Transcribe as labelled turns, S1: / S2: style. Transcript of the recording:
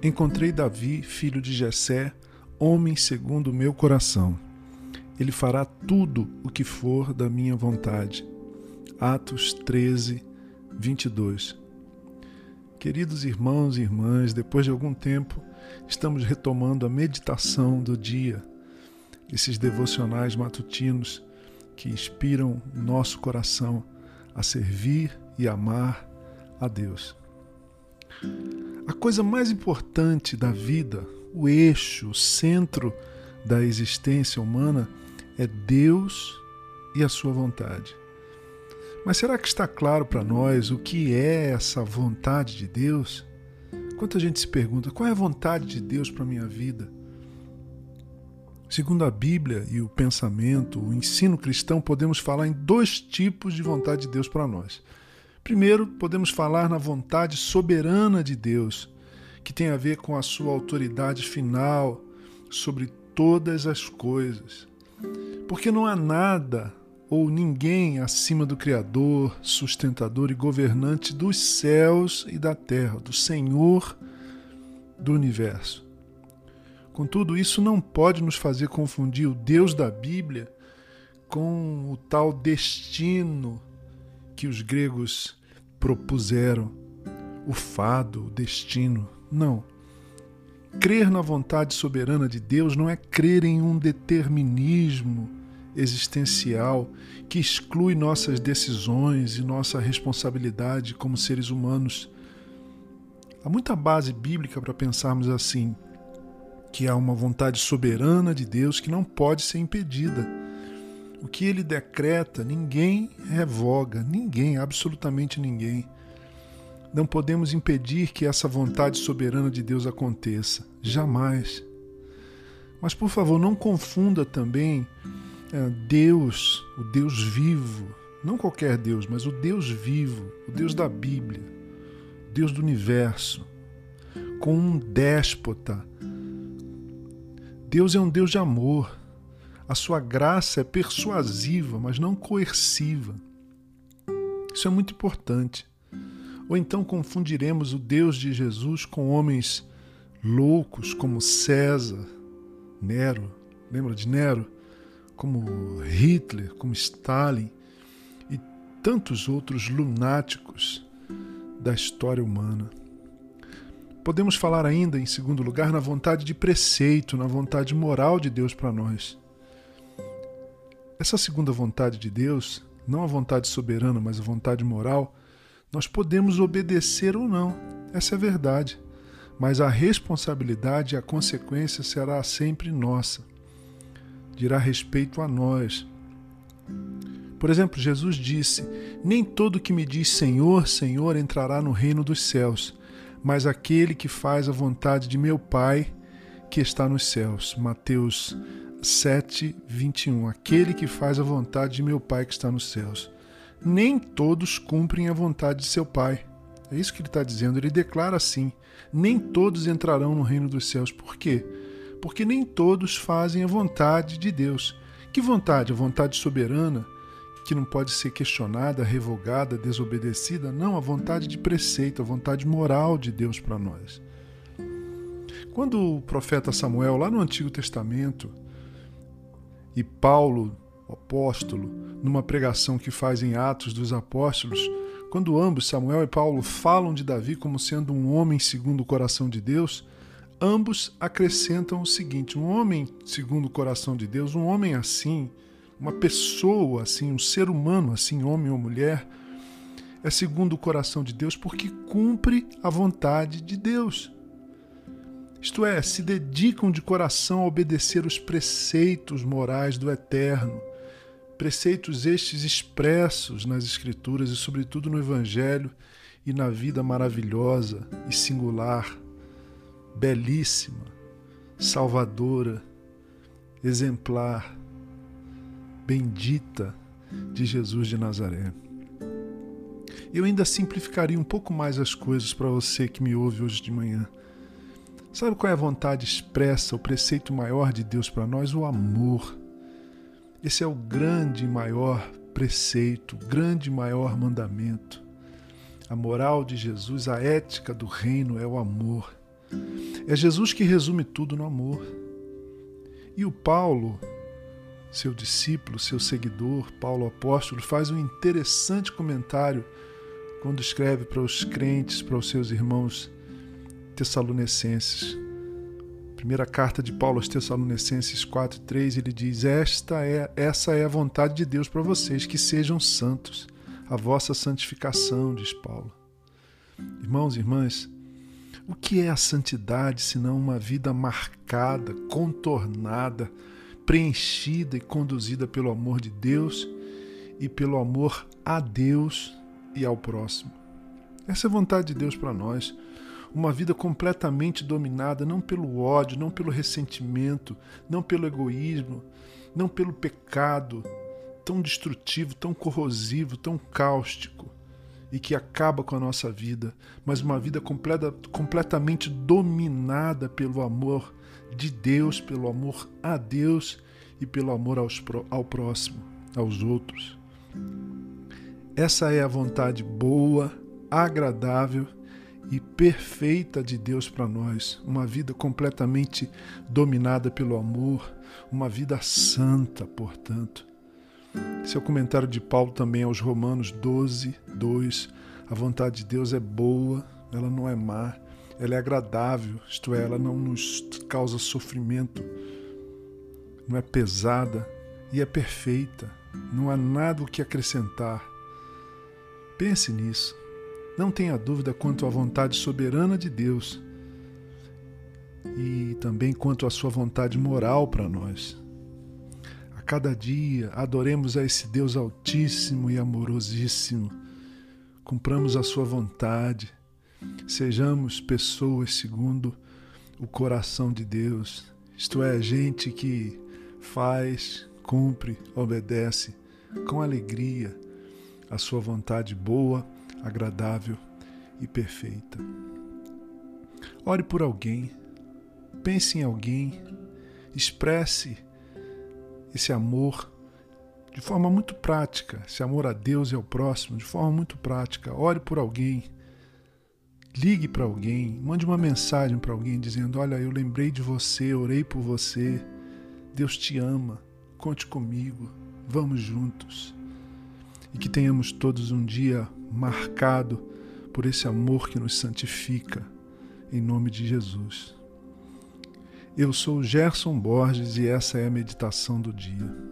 S1: Encontrei Davi, filho de Jessé, homem segundo o meu coração. Ele fará tudo o que for da minha vontade. Atos 13, 22. Queridos irmãos e irmãs, depois de algum tempo, estamos retomando a meditação do dia, esses devocionais matutinos que inspiram nosso coração a servir e amar a Deus. A coisa mais importante da vida, o eixo, o centro da existência humana é Deus e a sua vontade. Mas será que está claro para nós o que é essa vontade de Deus? Quanta gente se pergunta qual é a vontade de Deus para a minha vida? Segundo a Bíblia e o pensamento, o ensino cristão, podemos falar em dois tipos de vontade de Deus para nós. Primeiro, podemos falar na vontade soberana de Deus, que tem a ver com a sua autoridade final sobre todas as coisas. Porque não há nada ou ninguém acima do Criador, sustentador e governante dos céus e da terra, do Senhor do universo. Contudo, isso não pode nos fazer confundir o Deus da Bíblia com o tal destino que os gregos propuseram, o fado, o destino. Não. Crer na vontade soberana de Deus não é crer em um determinismo existencial que exclui nossas decisões e nossa responsabilidade como seres humanos. Há muita base bíblica para pensarmos assim, que há uma vontade soberana de Deus que não pode ser impedida. O que ele decreta, ninguém revoga, ninguém, absolutamente ninguém. Não podemos impedir que essa vontade soberana de Deus aconteça, jamais. Mas, por favor, não confunda também é, Deus, o Deus vivo, não qualquer Deus, mas o Deus vivo, o Deus da Bíblia, o Deus do universo, com um déspota. Deus é um Deus de amor. A sua graça é persuasiva, mas não coerciva. Isso é muito importante. Ou então confundiremos o Deus de Jesus com homens loucos como César, Nero, lembra de Nero? Como Hitler, como Stalin e tantos outros lunáticos da história humana. Podemos falar ainda, em segundo lugar, na vontade de preceito, na vontade moral de Deus para nós. Essa segunda vontade de Deus, não a vontade soberana, mas a vontade moral, nós podemos obedecer ou não, essa é a verdade. Mas a responsabilidade e a consequência será sempre nossa. Dirá respeito a nós. Por exemplo, Jesus disse: Nem todo que me diz Senhor, Senhor entrará no reino dos céus, mas aquele que faz a vontade de meu Pai que está nos céus. Mateus 7, 21. Aquele que faz a vontade de meu Pai que está nos céus. Nem todos cumprem a vontade de seu Pai. É isso que ele está dizendo. Ele declara assim: nem todos entrarão no reino dos céus. Por quê? Porque nem todos fazem a vontade de Deus. Que vontade? A vontade soberana, que não pode ser questionada, revogada, desobedecida? Não, a vontade de preceito, a vontade moral de Deus para nós. Quando o profeta Samuel, lá no Antigo Testamento, e Paulo, apóstolo, numa pregação que faz em Atos dos Apóstolos, quando ambos, Samuel e Paulo, falam de Davi como sendo um homem segundo o coração de Deus, ambos acrescentam o seguinte: um homem segundo o coração de Deus, um homem assim, uma pessoa assim, um ser humano assim, homem ou mulher, é segundo o coração de Deus porque cumpre a vontade de Deus isto é, se dedicam de coração a obedecer os preceitos morais do Eterno, preceitos estes expressos nas Escrituras e, sobretudo, no Evangelho e na vida maravilhosa e singular, belíssima, salvadora, exemplar, bendita de Jesus de Nazaré. Eu ainda simplificaria um pouco mais as coisas para você que me ouve hoje de manhã. Sabe qual é a vontade expressa, o preceito maior de Deus para nós? O amor. Esse é o grande e maior preceito, o grande e maior mandamento. A moral de Jesus, a ética do reino é o amor. É Jesus que resume tudo no amor. E o Paulo, seu discípulo, seu seguidor, Paulo apóstolo, faz um interessante comentário quando escreve para os crentes, para os seus irmãos tessalonicenses. Primeira carta de Paulo aos Tessalonicenses 4:3, ele diz: "Esta é essa é a vontade de Deus para vocês, que sejam santos, a vossa santificação", diz Paulo. Irmãos e irmãs, o que é a santidade senão uma vida marcada, contornada, preenchida e conduzida pelo amor de Deus e pelo amor a Deus e ao próximo? Essa é a vontade de Deus para nós. Uma vida completamente dominada não pelo ódio, não pelo ressentimento, não pelo egoísmo, não pelo pecado tão destrutivo, tão corrosivo, tão cáustico e que acaba com a nossa vida, mas uma vida completa, completamente dominada pelo amor de Deus, pelo amor a Deus e pelo amor aos, ao próximo, aos outros. Essa é a vontade boa, agradável e perfeita de Deus para nós. Uma vida completamente dominada pelo amor, uma vida santa, portanto. Esse é o comentário de Paulo também aos Romanos 12, 2. A vontade de Deus é boa, ela não é má, ela é agradável, isto é, ela não nos causa sofrimento, não é pesada e é perfeita. Não há nada o que acrescentar. Pense nisso. Não tenha dúvida quanto à vontade soberana de Deus e também quanto à sua vontade moral para nós cada dia adoremos a esse Deus Altíssimo e Amorosíssimo. Cumpramos a Sua vontade. Sejamos pessoas segundo o coração de Deus, isto é, gente que faz, cumpre, obedece com alegria a Sua vontade boa, agradável e perfeita. Ore por alguém, pense em alguém, expresse esse amor de forma muito prática, esse amor a Deus e ao próximo, de forma muito prática. Ore por alguém, ligue para alguém, mande uma mensagem para alguém dizendo: Olha, eu lembrei de você, orei por você, Deus te ama, conte comigo, vamos juntos. E que tenhamos todos um dia marcado por esse amor que nos santifica, em nome de Jesus. Eu sou Gerson Borges e essa é a meditação do dia.